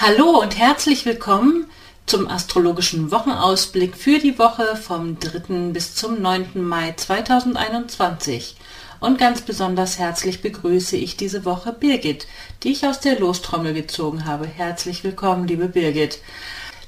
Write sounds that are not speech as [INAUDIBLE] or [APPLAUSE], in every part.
Hallo und herzlich willkommen zum astrologischen Wochenausblick für die Woche vom 3. bis zum 9. Mai 2021. Und ganz besonders herzlich begrüße ich diese Woche Birgit, die ich aus der Lostrommel gezogen habe. Herzlich willkommen, liebe Birgit.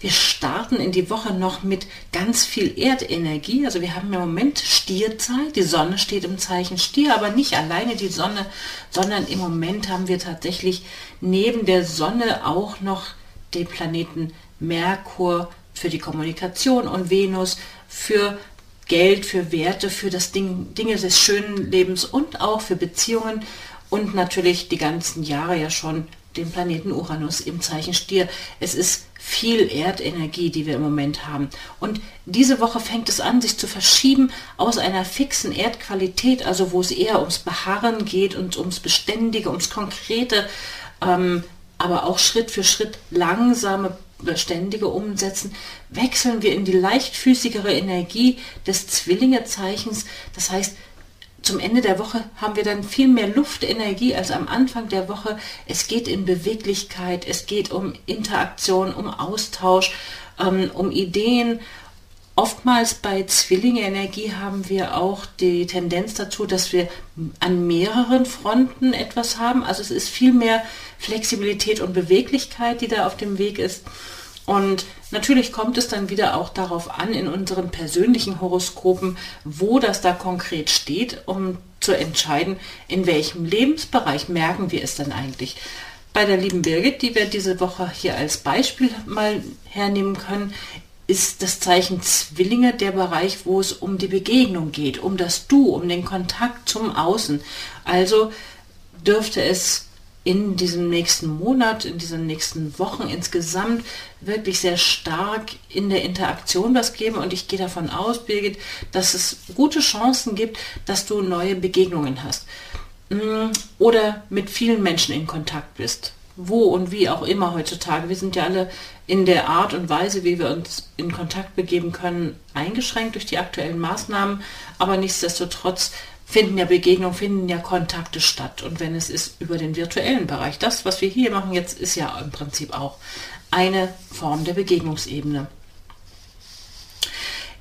Wir starten in die Woche noch mit ganz viel Erdenergie. Also wir haben im Moment Stierzeit. Die Sonne steht im Zeichen Stier, aber nicht alleine die Sonne, sondern im Moment haben wir tatsächlich neben der Sonne auch noch den Planeten Merkur für die Kommunikation und Venus für Geld, für Werte, für das Ding, Dinge des schönen Lebens und auch für Beziehungen und natürlich die ganzen Jahre ja schon den Planeten Uranus im Zeichen Stier. Es ist viel Erdenergie, die wir im Moment haben. Und diese Woche fängt es an, sich zu verschieben aus einer fixen Erdqualität, also wo es eher ums Beharren geht und ums Beständige, ums Konkrete, ähm, aber auch Schritt für Schritt langsame beständige umsetzen, wechseln wir in die leichtfüßigere Energie des Zwillingezeichens. Das heißt, zum Ende der Woche haben wir dann viel mehr Luftenergie als am Anfang der Woche. Es geht in Beweglichkeit, es geht um Interaktion, um Austausch, ähm, um Ideen, Oftmals bei Zwillinge-Energie haben wir auch die Tendenz dazu, dass wir an mehreren Fronten etwas haben. Also es ist viel mehr Flexibilität und Beweglichkeit, die da auf dem Weg ist. Und natürlich kommt es dann wieder auch darauf an, in unseren persönlichen Horoskopen, wo das da konkret steht, um zu entscheiden, in welchem Lebensbereich merken wir es dann eigentlich. Bei der lieben Birgit, die wir diese Woche hier als Beispiel mal hernehmen können, ist das Zeichen Zwillinge der Bereich, wo es um die Begegnung geht, um das Du, um den Kontakt zum Außen. Also dürfte es in diesem nächsten Monat, in diesen nächsten Wochen insgesamt wirklich sehr stark in der Interaktion was geben. Und ich gehe davon aus, Birgit, dass es gute Chancen gibt, dass du neue Begegnungen hast mm, oder mit vielen Menschen in Kontakt bist wo und wie auch immer heutzutage. Wir sind ja alle in der Art und Weise, wie wir uns in Kontakt begeben können, eingeschränkt durch die aktuellen Maßnahmen. Aber nichtsdestotrotz finden ja Begegnungen, finden ja Kontakte statt. Und wenn es ist über den virtuellen Bereich, das, was wir hier machen jetzt, ist ja im Prinzip auch eine Form der Begegnungsebene.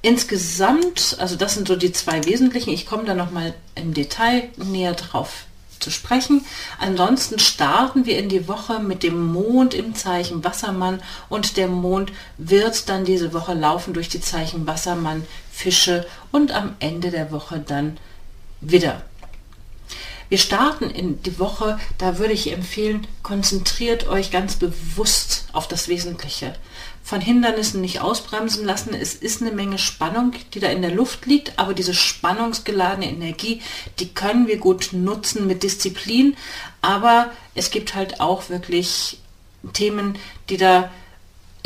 Insgesamt, also das sind so die zwei wesentlichen, ich komme da nochmal im Detail näher drauf zu sprechen. Ansonsten starten wir in die Woche mit dem Mond im Zeichen Wassermann und der Mond wird dann diese Woche laufen durch die Zeichen Wassermann, Fische und am Ende der Woche dann wieder. Wir starten in die Woche, da würde ich empfehlen, konzentriert euch ganz bewusst auf das Wesentliche von Hindernissen nicht ausbremsen lassen. Es ist eine Menge Spannung, die da in der Luft liegt, aber diese spannungsgeladene Energie, die können wir gut nutzen mit Disziplin, aber es gibt halt auch wirklich Themen, die da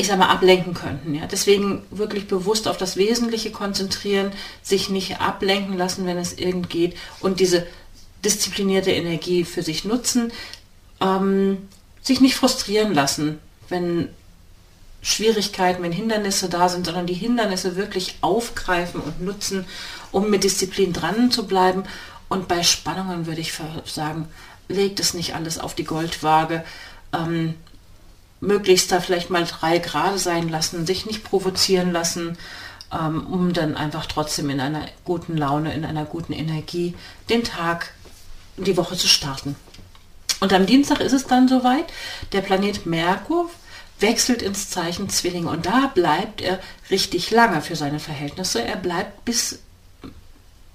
ich sag mal, ablenken könnten. Ja. Deswegen wirklich bewusst auf das Wesentliche konzentrieren, sich nicht ablenken lassen, wenn es irgend geht und diese disziplinierte Energie für sich nutzen, ähm, sich nicht frustrieren lassen, wenn Schwierigkeiten, wenn Hindernisse da sind, sondern die Hindernisse wirklich aufgreifen und nutzen, um mit Disziplin dran zu bleiben. Und bei Spannungen würde ich sagen, legt es nicht alles auf die Goldwaage. Ähm, möglichst da vielleicht mal drei Grad sein lassen, sich nicht provozieren lassen, ähm, um dann einfach trotzdem in einer guten Laune, in einer guten Energie den Tag, die Woche zu starten. Und am Dienstag ist es dann soweit. Der Planet Merkur wechselt ins Zeichen Zwilling und da bleibt er richtig lange für seine Verhältnisse. Er bleibt bis,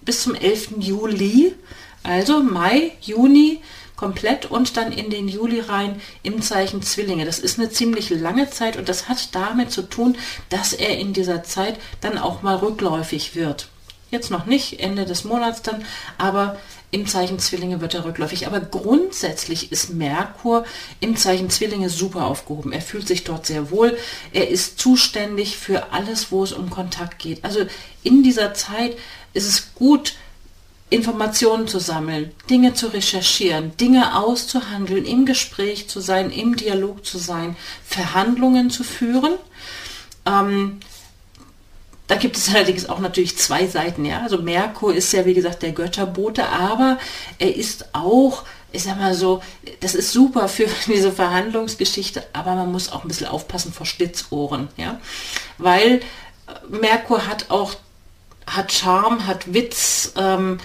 bis zum 11. Juli, also Mai, Juni komplett und dann in den Juli rein im Zeichen Zwillinge. Das ist eine ziemlich lange Zeit und das hat damit zu tun, dass er in dieser Zeit dann auch mal rückläufig wird. Jetzt noch nicht, Ende des Monats dann, aber im Zeichen Zwillinge wird er rückläufig. Aber grundsätzlich ist Merkur im Zeichen Zwillinge super aufgehoben. Er fühlt sich dort sehr wohl. Er ist zuständig für alles, wo es um Kontakt geht. Also in dieser Zeit ist es gut, Informationen zu sammeln, Dinge zu recherchieren, Dinge auszuhandeln, im Gespräch zu sein, im Dialog zu sein, Verhandlungen zu führen. Ähm, da gibt es [LAUGHS] allerdings auch natürlich zwei Seiten, ja. Also Merkur ist ja wie gesagt der Götterbote, aber er ist auch, ich sag mal so, das ist super für [LAUGHS] diese Verhandlungsgeschichte, aber man muss auch ein bisschen aufpassen vor Stitzohren, ja. Weil Merkur hat auch, hat Charme, hat Witz, ähm,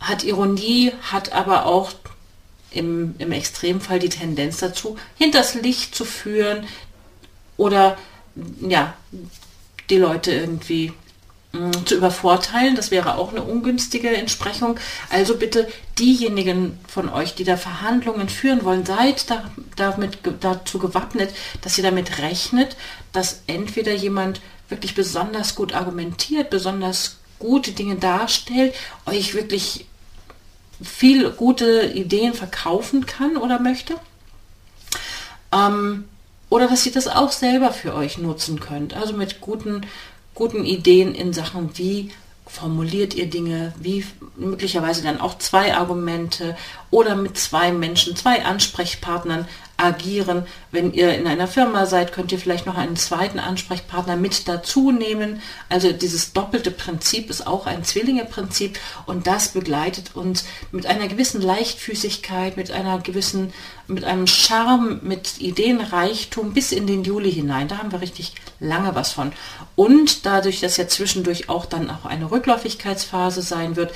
hat Ironie, hat aber auch im, im Extremfall die Tendenz dazu, hinters Licht zu führen oder ja, die Leute irgendwie mm, zu übervorteilen. Das wäre auch eine ungünstige Entsprechung. Also bitte diejenigen von euch, die da Verhandlungen führen wollen, seid da, damit, dazu gewappnet, dass ihr damit rechnet, dass entweder jemand wirklich besonders gut argumentiert, besonders gute Dinge darstellt, euch wirklich viel gute Ideen verkaufen kann oder möchte. Ähm, oder dass ihr das auch selber für euch nutzen könnt. Also mit guten, guten Ideen in Sachen, wie formuliert ihr Dinge, wie möglicherweise dann auch zwei Argumente oder mit zwei Menschen, zwei Ansprechpartnern agieren. Wenn ihr in einer Firma seid, könnt ihr vielleicht noch einen zweiten Ansprechpartner mit dazu nehmen. Also dieses doppelte Prinzip ist auch ein Zwillinge-Prinzip und das begleitet uns mit einer gewissen Leichtfüßigkeit, mit einer gewissen, mit einem Charme, mit Ideenreichtum bis in den Juli hinein. Da haben wir richtig lange was von. Und dadurch, dass ja zwischendurch auch dann auch eine Rückläufigkeitsphase sein wird,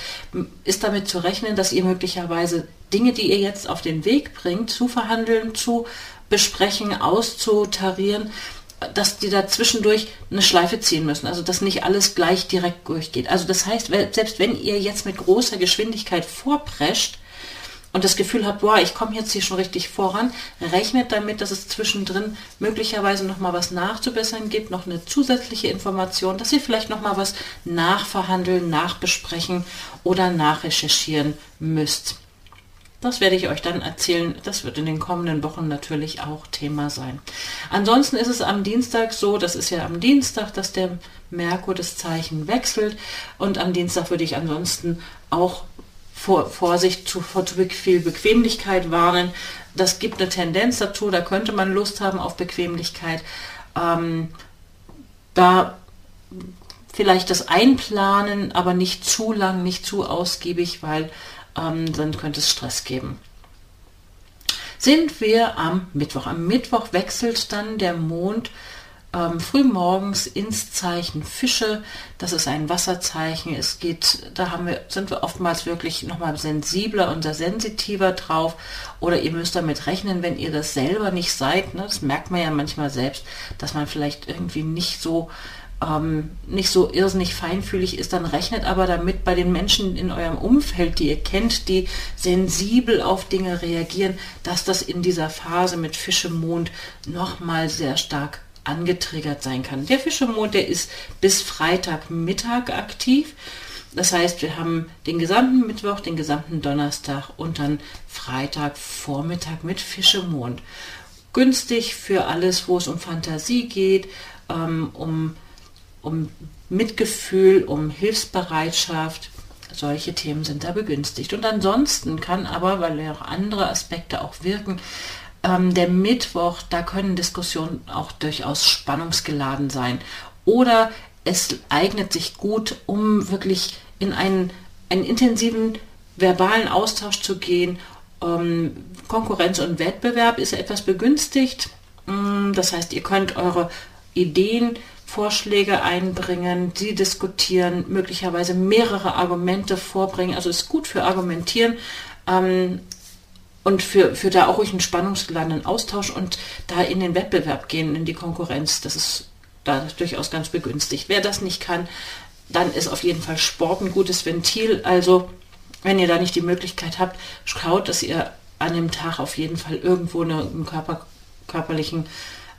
ist damit zu rechnen, dass ihr möglicherweise Dinge, die ihr jetzt auf den Weg bringt, zu verhandeln, zu besprechen, auszutarieren, dass die da zwischendurch eine Schleife ziehen müssen. Also dass nicht alles gleich direkt durchgeht. Also das heißt, selbst wenn ihr jetzt mit großer Geschwindigkeit vorprescht und das Gefühl habt, boah, ich komme jetzt hier schon richtig voran, rechnet damit, dass es zwischendrin möglicherweise noch mal was nachzubessern gibt, noch eine zusätzliche Information, dass ihr vielleicht noch mal was nachverhandeln, nachbesprechen oder nachrecherchieren müsst. Das werde ich euch dann erzählen. Das wird in den kommenden Wochen natürlich auch Thema sein. Ansonsten ist es am Dienstag so, das ist ja am Dienstag, dass der Merkur das Zeichen wechselt. Und am Dienstag würde ich ansonsten auch vor, Vorsicht zu, vor zu viel Bequemlichkeit warnen. Das gibt eine Tendenz dazu, da könnte man Lust haben auf Bequemlichkeit. Ähm, da vielleicht das Einplanen, aber nicht zu lang, nicht zu ausgiebig, weil ähm, dann könnte es Stress geben. Sind wir am Mittwoch. Am Mittwoch wechselt dann der Mond ähm, frühmorgens ins Zeichen Fische. Das ist ein Wasserzeichen. Es geht, da haben wir, sind wir oftmals wirklich nochmal sensibler und sensitiver drauf. Oder ihr müsst damit rechnen, wenn ihr das selber nicht seid. Ne, das merkt man ja manchmal selbst, dass man vielleicht irgendwie nicht so ähm, nicht so irrsinnig feinfühlig ist, dann rechnet aber damit bei den Menschen in eurem Umfeld, die ihr kennt, die sensibel auf Dinge reagieren, dass das in dieser Phase mit Fischemond nochmal sehr stark angetriggert sein kann. Der Fischemond, der ist bis Freitagmittag aktiv. Das heißt, wir haben den gesamten Mittwoch, den gesamten Donnerstag und dann Freitagvormittag mit Fischemond. Günstig für alles, wo es um Fantasie geht, ähm, um um Mitgefühl, um Hilfsbereitschaft. Solche Themen sind da begünstigt. Und ansonsten kann aber, weil ja auch andere Aspekte auch wirken, ähm, der Mittwoch, da können Diskussionen auch durchaus spannungsgeladen sein. Oder es eignet sich gut, um wirklich in einen, einen intensiven verbalen Austausch zu gehen. Ähm, Konkurrenz und Wettbewerb ist etwas begünstigt. Mm, das heißt, ihr könnt eure Ideen Vorschläge einbringen, sie diskutieren, möglicherweise mehrere Argumente vorbringen. Also ist gut für Argumentieren ähm, und für, für da auch ruhig einen spannungsgeladenen Austausch und da in den Wettbewerb gehen, in die Konkurrenz. Das ist da durchaus ganz begünstigt. Wer das nicht kann, dann ist auf jeden Fall Sport ein gutes Ventil. Also wenn ihr da nicht die Möglichkeit habt, schaut, dass ihr an dem Tag auf jeden Fall irgendwo eine, einen Körper, körperlichen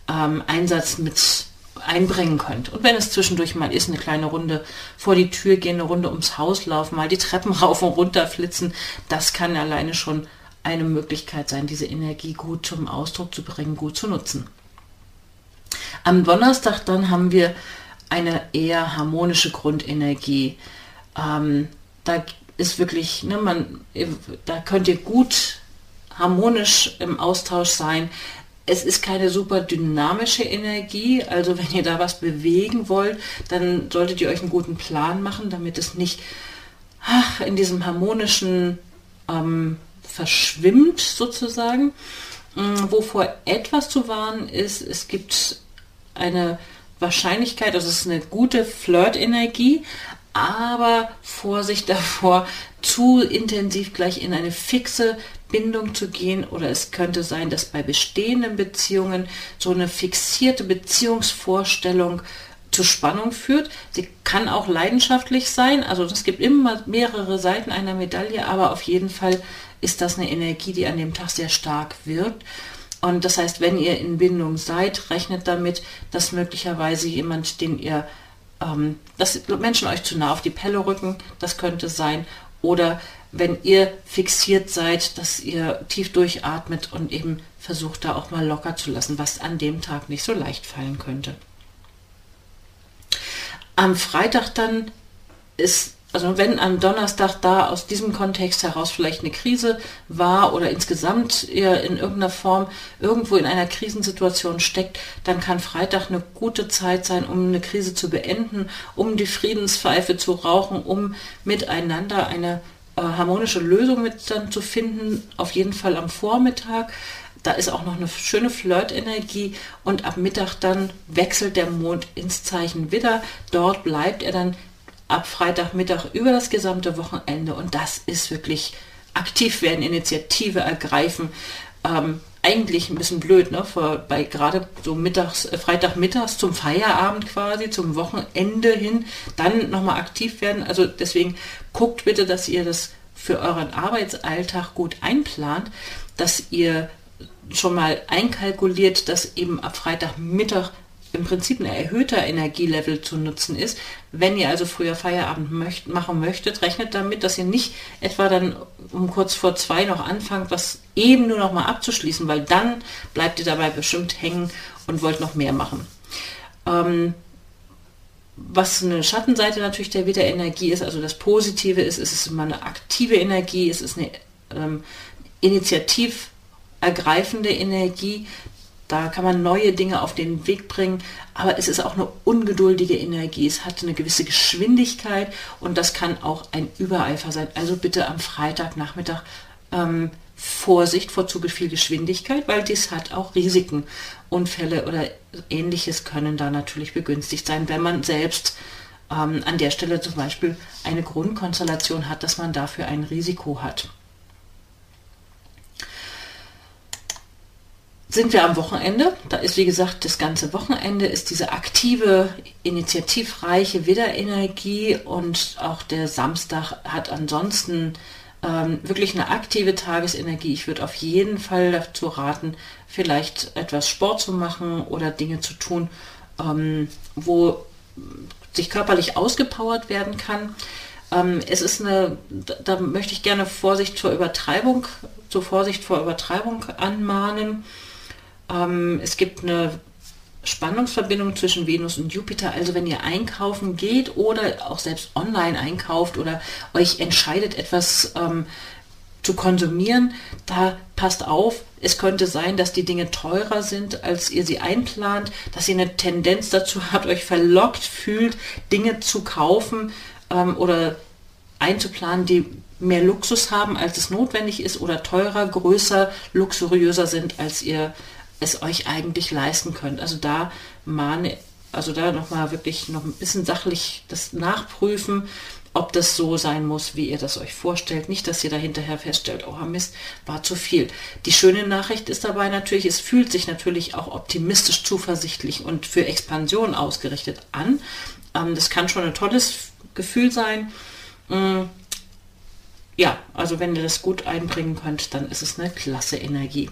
ähm, Einsatz mit einbringen könnt. Und wenn es zwischendurch mal ist, eine kleine Runde vor die Tür gehen, eine Runde ums Haus laufen, mal die Treppen [LAUGHS] rauf und runter flitzen, das kann alleine schon eine Möglichkeit sein, diese Energie gut zum Ausdruck zu bringen, gut zu nutzen. Am Donnerstag dann haben wir eine eher harmonische Grundenergie. Ähm, da ist wirklich, ne, man, da könnt ihr gut harmonisch im Austausch sein. Es ist keine super dynamische Energie, also wenn ihr da was bewegen wollt, dann solltet ihr euch einen guten Plan machen, damit es nicht ach, in diesem harmonischen ähm, verschwimmt sozusagen. Ähm, wovor etwas zu warnen ist, es gibt eine Wahrscheinlichkeit, also es ist eine gute Flirt-Energie, aber Vorsicht [LAUGHS] davor, zu intensiv gleich in eine fixe Bindung zu gehen oder es könnte sein, dass bei bestehenden Beziehungen so eine fixierte Beziehungsvorstellung zu Spannung führt. Sie kann auch leidenschaftlich sein, also es gibt immer mehrere Seiten einer Medaille, aber auf jeden Fall ist das eine Energie, die an dem Tag sehr stark wirkt. Und das heißt, wenn ihr in Bindung seid, rechnet damit, dass möglicherweise jemand, den ihr, ähm, dass Menschen euch zu nah auf die Pelle rücken, das könnte sein. Oder wenn ihr fixiert seid, dass ihr tief durchatmet und eben versucht, da auch mal locker zu lassen, was an dem Tag nicht so leicht fallen könnte. Am Freitag dann ist also wenn am Donnerstag da aus diesem Kontext heraus vielleicht eine Krise war oder insgesamt ihr in irgendeiner Form irgendwo in einer Krisensituation steckt, dann kann Freitag eine gute Zeit sein, um eine Krise zu beenden, um die Friedenspfeife zu rauchen, um miteinander eine äh, harmonische Lösung mit dann zu finden, auf jeden Fall am Vormittag. Da ist auch noch eine schöne Flirt-Energie und ab Mittag dann wechselt der Mond ins Zeichen Widder. Dort bleibt er dann ab Freitagmittag über das gesamte Wochenende und das ist wirklich aktiv werden, Initiative ergreifen. Ähm, eigentlich ein bisschen blöd, ne? Vor, bei gerade so mittags, äh, Freitagmittags zum Feierabend quasi, zum Wochenende hin, dann nochmal aktiv werden. Also deswegen guckt bitte, dass ihr das für euren Arbeitsalltag gut einplant, dass ihr schon mal einkalkuliert, dass eben ab Freitagmittag im Prinzip ein erhöhter Energielevel zu nutzen ist. Wenn ihr also früher Feierabend möcht, machen möchtet, rechnet damit, dass ihr nicht etwa dann um kurz vor zwei noch anfangt, was eben nur noch mal abzuschließen, weil dann bleibt ihr dabei bestimmt hängen und wollt noch mehr machen. Ähm, was eine Schattenseite natürlich der Widderenergie ist, also das Positive ist, es ist immer eine aktive Energie, es ist eine ähm, initiativ ergreifende Energie, da kann man neue Dinge auf den Weg bringen, aber es ist auch eine ungeduldige Energie. Es hat eine gewisse Geschwindigkeit und das kann auch ein Übereifer sein. Also bitte am Freitagnachmittag ähm, Vorsicht vor zu viel Geschwindigkeit, weil dies hat auch Risiken. Unfälle oder ähnliches können da natürlich begünstigt sein, wenn man selbst ähm, an der Stelle zum Beispiel eine Grundkonstellation hat, dass man dafür ein Risiko hat. Sind wir am Wochenende. Da ist, wie gesagt, das ganze Wochenende ist diese aktive, initiativreiche Widderenergie und auch der Samstag hat ansonsten ähm, wirklich eine aktive Tagesenergie. Ich würde auf jeden Fall dazu raten, vielleicht etwas Sport zu machen oder Dinge zu tun, ähm, wo sich körperlich ausgepowert werden kann. Ähm, es ist eine, da möchte ich gerne Vorsicht vor Übertreibung, zur Vorsicht vor Übertreibung anmahnen. Ähm, es gibt eine Spannungsverbindung zwischen Venus und Jupiter. Also wenn ihr einkaufen geht oder auch selbst online einkauft oder euch entscheidet, etwas ähm, zu konsumieren, da passt auf, es könnte sein, dass die Dinge teurer sind, als ihr sie einplant, dass ihr eine Tendenz dazu habt, euch verlockt fühlt, Dinge zu kaufen ähm, oder einzuplanen, die mehr Luxus haben, als es notwendig ist oder teurer, größer, luxuriöser sind, als ihr es euch eigentlich leisten könnt. Also da mahne, also da nochmal wirklich noch ein bisschen sachlich das nachprüfen, ob das so sein muss, wie ihr das euch vorstellt. Nicht, dass ihr da hinterher feststellt, oh Mist, war zu viel. Die schöne Nachricht ist dabei natürlich, es fühlt sich natürlich auch optimistisch, zuversichtlich und für Expansion ausgerichtet an. Ähm, das kann schon ein tolles Gefühl sein. Ja, also wenn ihr das gut einbringen könnt, dann ist es eine klasse Energie.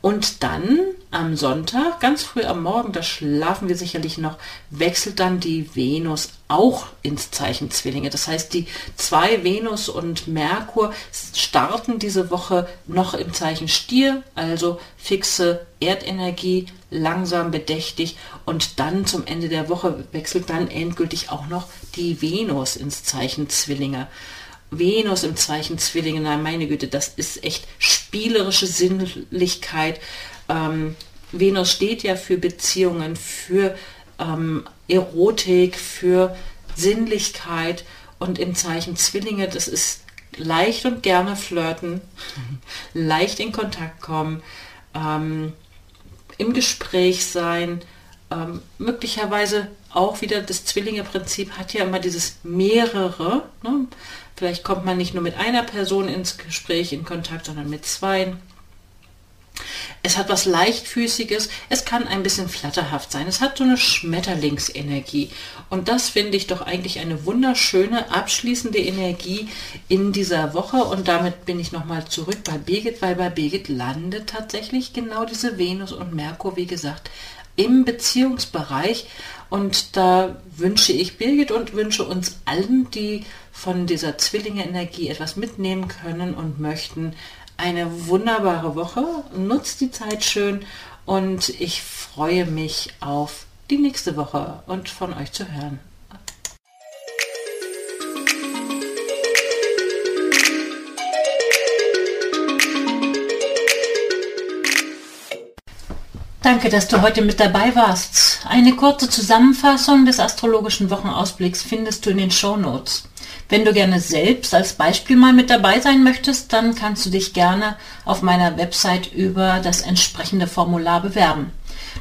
Und dann am Sonntag, ganz früh am Morgen, da schlafen wir sicherlich noch, wechselt dann die Venus auch ins Zeichen Zwillinge. Das heißt, die zwei Venus und Merkur starten diese Woche noch im Zeichen Stier, also fixe Erdenergie, langsam bedächtig und dann zum Ende der Woche wechselt dann endgültig auch noch die Venus ins Zeichen Zwillinge. Venus im Zeichen Zwillinge, nein, meine Güte, das ist echt spielerische Sinnlichkeit. Ähm, Venus steht ja für Beziehungen, für ähm, Erotik, für Sinnlichkeit und im Zeichen Zwillinge, das ist leicht und gerne flirten, [LAUGHS] leicht in Kontakt kommen, ähm, im Gespräch sein, ähm, möglicherweise auch wieder das Zwillinge-Prinzip hat ja immer dieses mehrere. Ne? Vielleicht kommt man nicht nur mit einer Person ins Gespräch, in Kontakt, sondern mit zwei. Es hat was leichtfüßiges, es kann ein bisschen flatterhaft sein, es hat so eine Schmetterlingsenergie. Und das finde ich doch eigentlich eine wunderschöne, abschließende Energie in dieser Woche. Und damit bin ich nochmal zurück bei Birgit, weil bei Birgit landet tatsächlich genau diese Venus und Merkur, wie gesagt, im Beziehungsbereich. Und da wünsche ich Birgit und wünsche uns allen, die von dieser Zwillinge-Energie etwas mitnehmen können und möchten, eine wunderbare Woche. Nutzt die Zeit schön und ich freue mich auf die nächste Woche und von euch zu hören. Danke, dass du heute mit dabei warst. Eine kurze Zusammenfassung des astrologischen Wochenausblicks findest du in den Show Notes. Wenn du gerne selbst als Beispiel mal mit dabei sein möchtest, dann kannst du dich gerne auf meiner Website über das entsprechende Formular bewerben.